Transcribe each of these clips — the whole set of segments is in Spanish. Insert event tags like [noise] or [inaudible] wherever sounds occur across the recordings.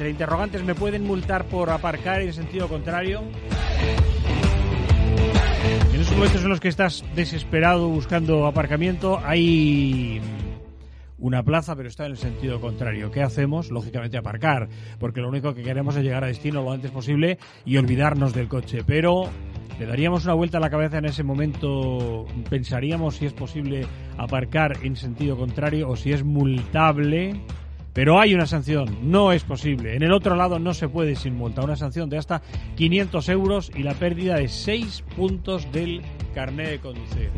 Entre interrogantes, ¿me pueden multar por aparcar en sentido contrario? En esos momentos en los que estás desesperado buscando aparcamiento, hay una plaza, pero está en el sentido contrario. ¿Qué hacemos? Lógicamente aparcar, porque lo único que queremos es llegar a destino lo antes posible y olvidarnos del coche. Pero le daríamos una vuelta a la cabeza en ese momento, pensaríamos si es posible aparcar en sentido contrario o si es multable. Pero hay una sanción, no es posible. En el otro lado no se puede sin multa. Una sanción de hasta 500 euros y la pérdida de 6 puntos del carnet de conducir.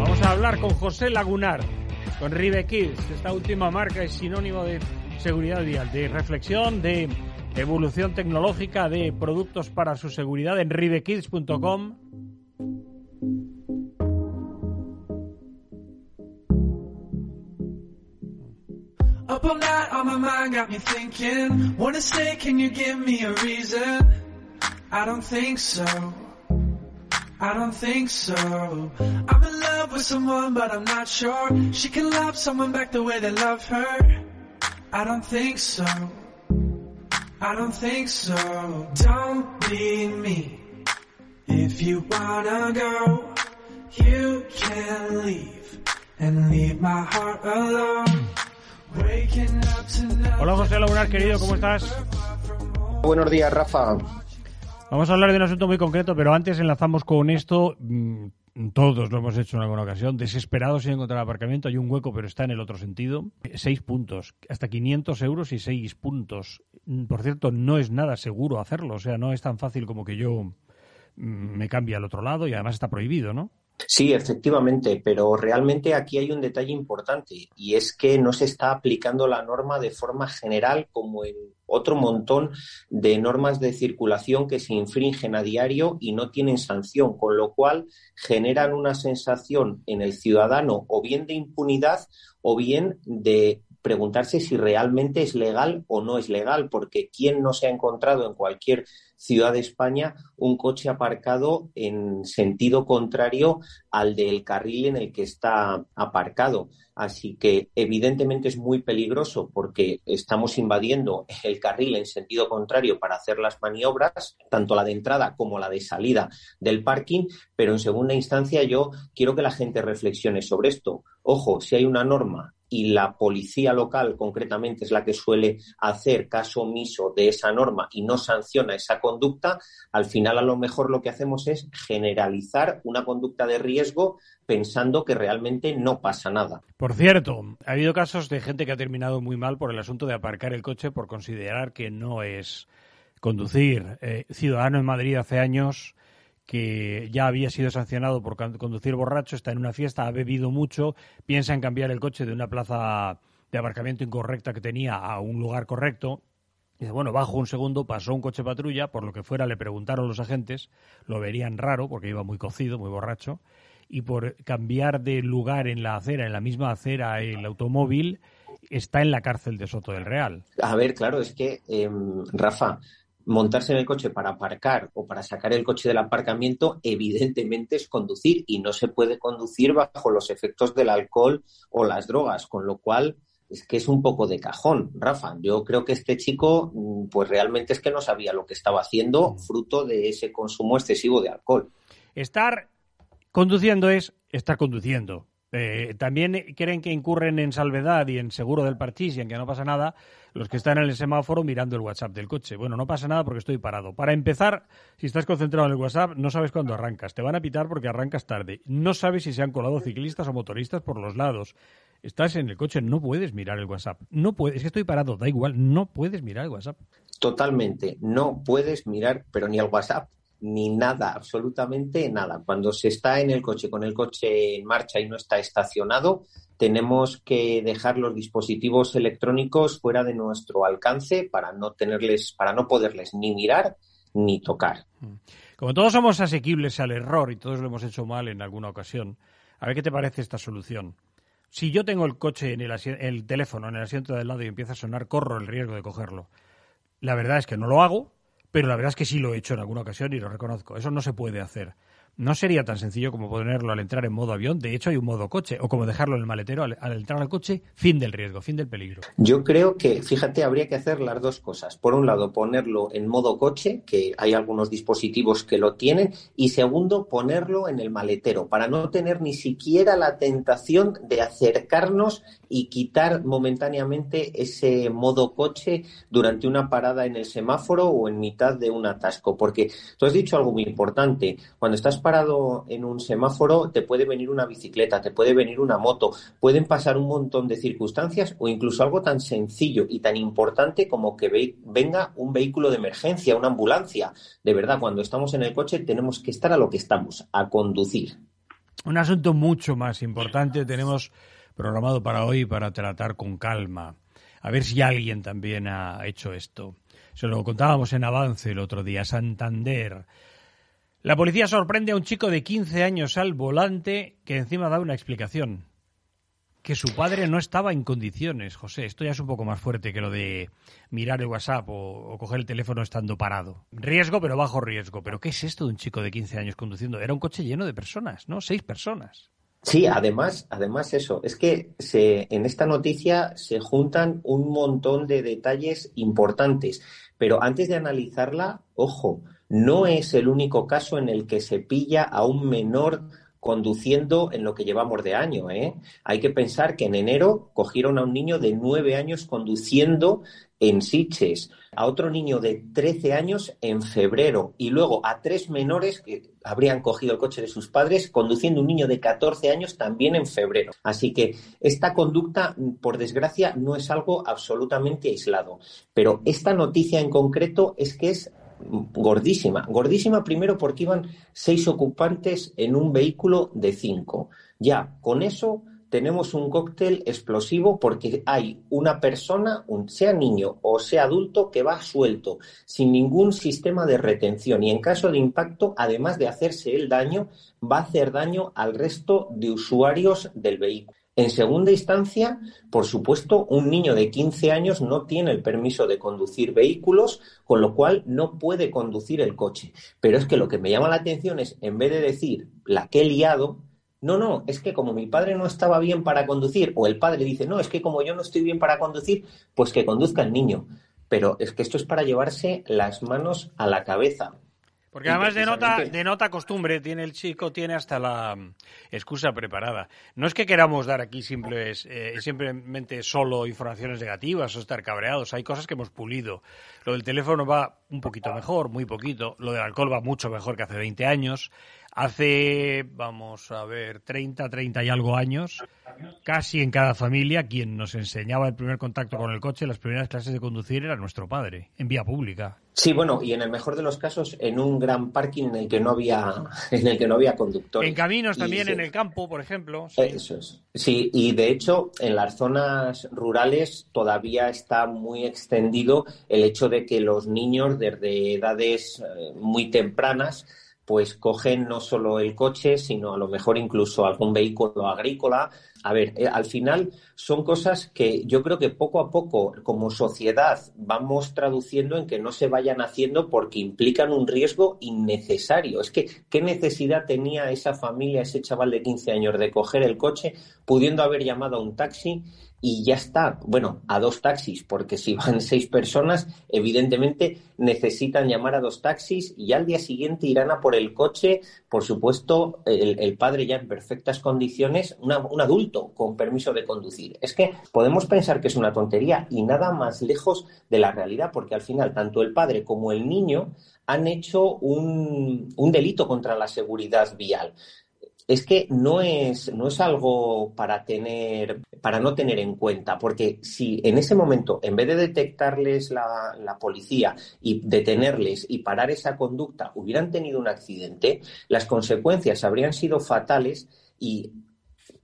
Vamos a hablar con José Lagunar, con Rive Kids. Esta última marca es sinónimo de seguridad vial, de reflexión, de evolución tecnológica, de productos para su seguridad en rivekids.com. Up all night on my mind got me thinking. Wanna stay, can you give me a reason? I don't think so. I don't think so. I'm in love with someone, but I'm not sure. She can love someone back the way they love her. I don't think so. I don't think so. Don't be me. If you wanna go, you can leave and leave my heart alone. Hola José Lagunar, querido, ¿cómo estás? Buenos días, Rafa. Vamos a hablar de un asunto muy concreto, pero antes enlazamos con esto. mm, Todos lo hemos hecho en alguna ocasión. Desesperados sin encontrar aparcamiento. Hay un hueco, pero está en el otro sentido. Seis puntos. Hasta 500 euros y seis puntos. Mm, Por cierto, no es nada seguro hacerlo. O sea, no es tan fácil como que yo mm, me cambie al otro lado y además está prohibido, ¿no? Sí, efectivamente, pero realmente aquí hay un detalle importante y es que no se está aplicando la norma de forma general como en otro montón de normas de circulación que se infringen a diario y no tienen sanción, con lo cual generan una sensación en el ciudadano o bien de impunidad o bien de preguntarse si realmente es legal o no es legal, porque ¿quién no se ha encontrado en cualquier ciudad de España un coche aparcado en sentido contrario al del carril en el que está aparcado? Así que evidentemente es muy peligroso porque estamos invadiendo el carril en sentido contrario para hacer las maniobras, tanto la de entrada como la de salida del parking, pero en segunda instancia yo quiero que la gente reflexione sobre esto. Ojo, si hay una norma y la policía local concretamente es la que suele hacer caso omiso de esa norma y no sanciona esa conducta, al final a lo mejor lo que hacemos es generalizar una conducta de riesgo pensando que realmente no pasa nada. Por cierto, ha habido casos de gente que ha terminado muy mal por el asunto de aparcar el coche por considerar que no es conducir. Eh, ciudadano en Madrid hace años que ya había sido sancionado por conducir borracho, está en una fiesta, ha bebido mucho, piensa en cambiar el coche de una plaza de aparcamiento incorrecta que tenía a un lugar correcto. Dice, bueno, bajo un segundo, pasó un coche patrulla, por lo que fuera le preguntaron los agentes, lo verían raro porque iba muy cocido, muy borracho, y por cambiar de lugar en la acera, en la misma acera, el automóvil está en la cárcel de Soto del Real. A ver, claro, es que, eh, Rafa, montarse en el coche para aparcar o para sacar el coche del aparcamiento, evidentemente es conducir y no se puede conducir bajo los efectos del alcohol o las drogas, con lo cual es que es un poco de cajón, Rafa. Yo creo que este chico, mm, pues realmente es que no sabía lo que estaba haciendo, fruto de ese consumo excesivo de alcohol. Estar conduciendo es estar conduciendo. Eh, también creen que incurren en salvedad y en seguro del parchís y en que no pasa nada los que están en el semáforo mirando el WhatsApp del coche. Bueno, no pasa nada porque estoy parado. Para empezar, si estás concentrado en el WhatsApp, no sabes cuándo arrancas. Te van a pitar porque arrancas tarde. No sabes si se han colado ciclistas o motoristas por los lados. Estás en el coche, no puedes mirar el WhatsApp. No puedes, es que estoy parado, da igual, no puedes mirar el WhatsApp. Totalmente, no puedes mirar, pero ni el WhatsApp ni nada, absolutamente nada. Cuando se está en el coche, con el coche en marcha y no está estacionado, tenemos que dejar los dispositivos electrónicos fuera de nuestro alcance para no tenerles, para no poderles ni mirar ni tocar. Mm. Como todos somos asequibles al error y todos lo hemos hecho mal en alguna ocasión, a ver qué te parece esta solución. Si yo tengo el coche en el, el teléfono en el asiento del lado y empieza a sonar, corro el riesgo de cogerlo. La verdad es que no lo hago, pero la verdad es que sí lo he hecho en alguna ocasión y lo reconozco. Eso no se puede hacer no sería tan sencillo como ponerlo al entrar en modo avión. De hecho, hay un modo coche, o como dejarlo en el maletero al, entrar al coche, fin del riesgo, fin del peligro. Yo creo que, fíjate, habría que hacer las dos cosas. Por un lado, ponerlo en modo coche, que hay algunos dispositivos que lo tienen, y segundo, ponerlo en el maletero, para no tener ni siquiera la tentación de acercarnos y quitar momentáneamente ese modo coche durante una parada en el semáforo o en mitad de un atasco. Porque tú has dicho algo muy importante. Cuando estás parado en un semáforo, te puede venir una bicicleta, te puede venir una moto, pueden pasar un montón de circunstancias o incluso algo tan sencillo y tan importante como que venga un vehículo de emergencia, una ambulancia. De verdad, cuando estamos en el coche tenemos que estar a lo que estamos, a conducir. Un asunto mucho más importante tenemos programado para hoy para tratar con calma. A ver si alguien también ha hecho esto. Se lo contábamos en avance el otro día. Santander la policía sorprende a un chico de 15 años al volante que encima da una explicación. Que su padre no estaba en condiciones, José. Esto ya es un poco más fuerte que lo de mirar el WhatsApp o, coger el teléfono estando parado. Riesgo, pero bajo riesgo. ¿Pero qué es esto de un chico de 15 años conduciendo? Era un coche lleno de personas, ¿no? Seis personas. Sí, además, además eso, es que en esta noticia se juntan un montón de detalles importantes, pero antes de analizarla, ojo, no es el único caso en el que se pilla a un menor conduciendo en lo que llevamos de año. ¿eh? Hay que pensar que en enero cogieron a un niño de nueve años conduciendo en Siches, a otro niño de 13 años en febrero y luego a tres menores que habrían cogido el coche de sus padres conduciendo un niño de 14 años también en febrero. Así que esta conducta, por desgracia, no es algo absolutamente aislado. Pero esta noticia en concreto es que es gordísima. Gordísima primero porque iban seis ocupantes en un vehículo de cinco. Ya, con eso tenemos un cóctel explosivo porque hay una persona, sea niño o sea adulto, que va suelto, sin ningún sistema de retención y en caso de impacto, además de hacerse el daño, va a hacer daño al resto de usuarios del vehículo. En segunda instancia, por supuesto, un niño de 15 años no tiene el permiso de conducir vehículos, con lo cual no puede conducir el coche. Pero es que lo que me llama la atención es, en vez de decir la que he liado, no, no, es que como mi padre no estaba bien para conducir, o el padre dice, no, es que como yo no estoy bien para conducir, pues que conduzca el niño. Pero es que esto es para llevarse las manos a la cabeza. Porque además de nota costumbre, tiene el chico, tiene hasta la mm, excusa preparada. No es que queramos dar aquí simples, eh, simplemente solo informaciones negativas o estar cabreados. Hay cosas que hemos pulido. Lo del teléfono va un poquito mejor, muy poquito. Lo del alcohol va mucho mejor que hace 20 años. Hace, vamos a ver, 30, 30 y algo años, casi en cada familia, quien nos enseñaba el primer contacto con el coche, las primeras clases de conducir, era nuestro padre, en vía pública. Sí, bueno, y en el mejor de los casos, en un gran parking en el que no había, [laughs] en el que no había conductores. En caminos también, en el campo, por ejemplo. Sí. Eso es. Sí, y de hecho, en las zonas rurales todavía está muy extendido el hecho de que los niños desde edades eh, muy tempranas pues cogen no solo el coche, sino a lo mejor incluso algún vehículo agrícola. A ver, eh, al final son cosas que yo creo que poco a poco como sociedad vamos traduciendo en que no se vayan haciendo porque implican un riesgo innecesario. Es que, ¿qué necesidad tenía esa familia, ese chaval de 15 años de coger el coche, pudiendo haber llamado a un taxi y ya está. Bueno, a dos taxis, porque si van seis personas, evidentemente necesitan llamar a dos taxis y al día siguiente irán a por el coche, por supuesto, el, padre ya en perfectas condiciones, un adulto con permiso de conducir. Es que podemos pensar que es una tontería y nada más lejos de la realidad, porque al final tanto el padre como el niño han hecho un delito contra la seguridad vial es que no es, no es algo para tener, para no tener en cuenta, porque si en ese momento, en vez de detectarles la, la, policía y detenerles y parar esa conducta, hubieran tenido un accidente, las consecuencias habrían sido fatales y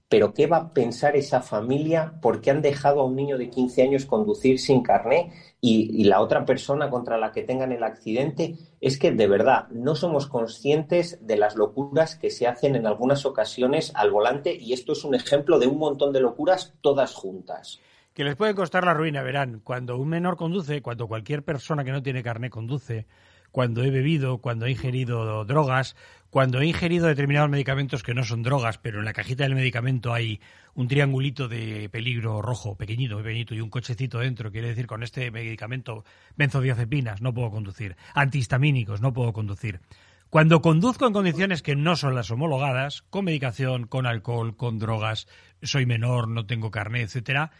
pero ¿qué va a pensar esa familia porque han dejado a un niño de 15 años conducir sin carné y, la otra persona contra la que tengan el accidente? Es que de verdad no somos conscientes de las locuras que se hacen en algunas ocasiones al volante y esto es un ejemplo de un montón de locuras todas juntas. Que les puede costar la ruina, verán. Cuando un menor conduce, cuando cualquier persona que no tiene carné conduce, cuando he bebido, cuando he ingerido drogas, cuando he ingerido determinados medicamentos que no son drogas, pero en la cajita del medicamento hay un triangulito de peligro rojo, pequeñito, pequeñito, y un cochecito dentro, quiere decir con este medicamento benzodiazepinas no puedo conducir, antihistamínicos no puedo conducir. Cuando conduzco en condiciones que no son las homologadas, con medicación, con alcohol, con drogas, soy menor, no tengo carnet, etcétera,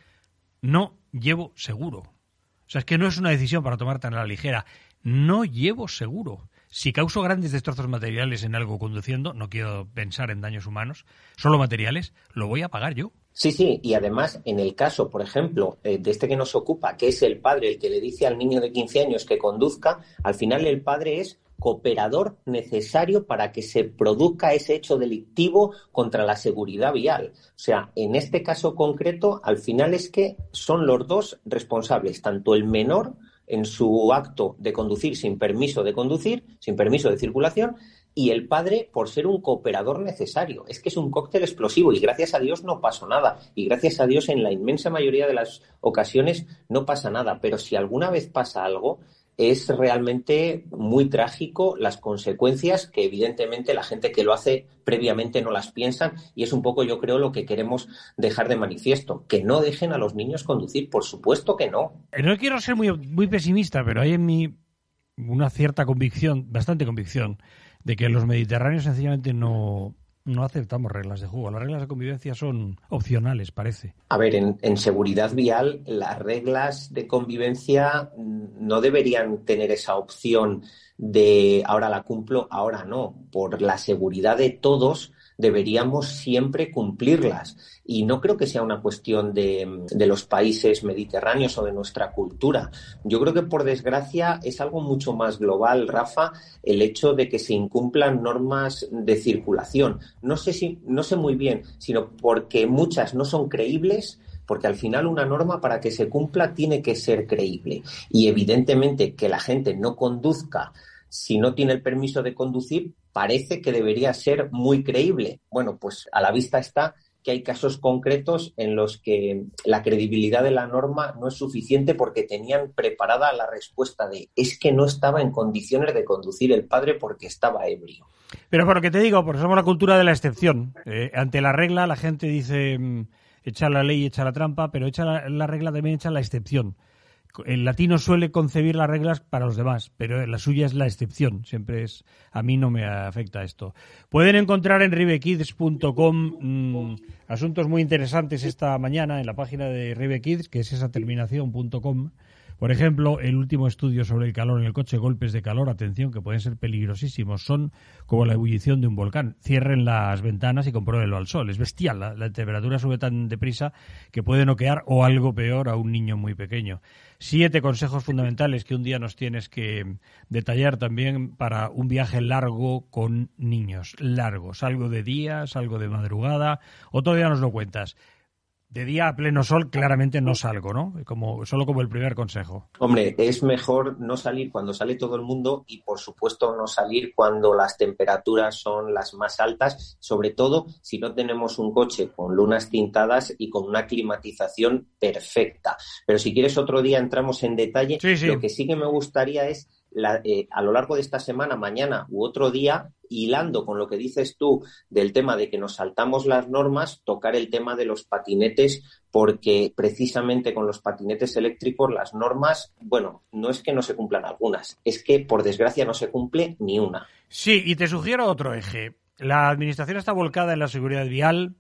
no llevo seguro. O sea, es que no es una decisión para tomar tan a la ligera. No llevo seguro. Si causo grandes destrozos materiales en algo conduciendo, no quiero pensar en daños humanos, solo materiales, lo voy a pagar yo. Sí, sí, y además en el caso, por ejemplo, eh, de este que nos ocupa, que es el padre el que le dice al niño de 15 años que conduzca, al final el padre es cooperador necesario para que se produzca ese hecho delictivo contra la seguridad vial. O sea, en este caso concreto, al final es que son los dos responsables, tanto el menor en su acto de conducir sin permiso de conducir, sin permiso de circulación, y el padre por ser un cooperador necesario. Es que es un cóctel explosivo y gracias a Dios no pasó nada. Y gracias a Dios en la inmensa mayoría de las ocasiones no pasa nada. Pero si alguna vez pasa algo, es realmente muy trágico las consecuencias que evidentemente la gente que lo hace previamente no las piensan y es un poco yo creo lo que queremos dejar de manifiesto, que no dejen a los niños conducir, por supuesto que no. Eh, no quiero ser muy, muy pesimista, pero hay en mí una cierta convicción, bastante convicción, de que los mediterráneos sencillamente no, no aceptamos reglas de juego. Las reglas de convivencia son opcionales, parece. A ver, en, seguridad vial, las reglas de convivencia no deberían tener esa opción de ahora la cumplo, ahora no. Por la seguridad de todos, deberíamos siempre cumplirlas. Y no creo que sea una cuestión de, los países mediterráneos o de nuestra cultura. Yo creo que, por desgracia, es algo mucho más global, Rafa, el hecho de que se incumplan normas de circulación. No sé, si, no sé muy bien, sino porque muchas no son creíbles porque al final una norma para que se cumpla tiene que ser creíble. Y evidentemente que la gente no conduzca si no tiene el permiso de conducir, parece que debería ser muy creíble. Bueno, pues a la vista está que hay casos concretos en los que la credibilidad de la norma no es suficiente porque tenían preparada la respuesta de es que no estaba en condiciones de conducir el padre porque estaba ebrio. Pero por lo que te digo, porque somos la cultura de la excepción. Eh, ante la regla la gente dice mm, echa la ley, echa la trampa, pero echa la, la regla también echa la excepción el latino suele concebir las reglas para los demás, pero la suya es la excepción. Siempre es. A mí no me afecta esto. Pueden encontrar en ribekids.com mm, asuntos muy interesantes esta mañana en la página de ribekids, que es esa terminación.com. Por ejemplo, el último estudio sobre el calor en el coche, golpes de calor, atención, que pueden ser peligrosísimos, son como la ebullición de un volcán. Cierren las ventanas y compruébenlo al sol. Es bestial, la, temperatura sube tan deprisa que puede noquear o algo peor a un niño muy pequeño. Siete consejos fundamentales que un día nos tienes que detallar también para un viaje largo con niños. Largos, algo de día, algo de madrugada, o todavía nos lo cuentas. De día a pleno sol claramente no salgo, ¿no? Como, solo como el primer consejo. Hombre, es mejor no salir cuando sale todo el mundo y por supuesto no salir cuando las temperaturas son las más altas, sobre todo si no tenemos un coche con lunas tintadas y con una climatización perfecta. Pero si quieres otro día entramos en detalle. Sí, sí. Lo que sí que me gustaría es la, eh, a lo largo de esta semana, mañana u otro día, hilando con lo que dices tú del tema de que nos saltamos las normas, tocar el tema de los patinetes, porque precisamente con los patinetes eléctricos las normas, bueno, no es que no se cumplan algunas, es que por desgracia no se cumple ni una. Sí, y te sugiero otro eje. La administración está volcada en la seguridad vial,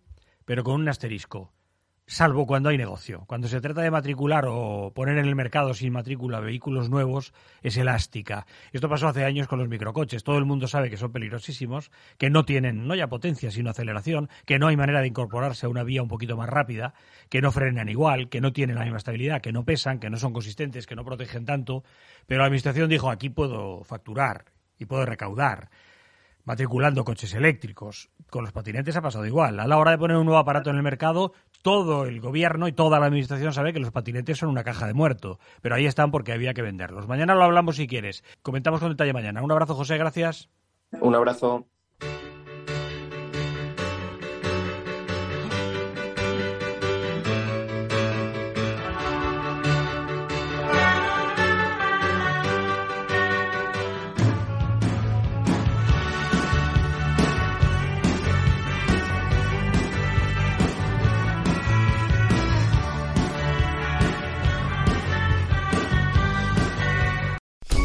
pero con un asterisco. Salvo cuando hay negocio. Cuando se trata de matricular o poner en el mercado sin matrícula vehículos nuevos, es elástica. Esto pasó hace años con los microcoches. Todo el mundo sabe que son peligrosísimos, que no tienen no ya potencia, sino aceleración, que no hay manera de incorporarse a una vía un poquito más rápida, que no frenan igual, que no tienen la misma estabilidad, que no pesan, que no son consistentes, que no protegen tanto. Pero la Administración dijo, aquí puedo facturar y puedo recaudar matriculando coches eléctricos. Con los patinetes ha pasado igual. A la hora de poner un nuevo aparato en el mercado, todo el gobierno y toda la administración sabe que los patinetes son una caja de muerto, pero ahí están porque había que venderlos. Mañana lo hablamos si quieres. Comentamos con detalle mañana. Un abrazo, José, gracias. Un abrazo.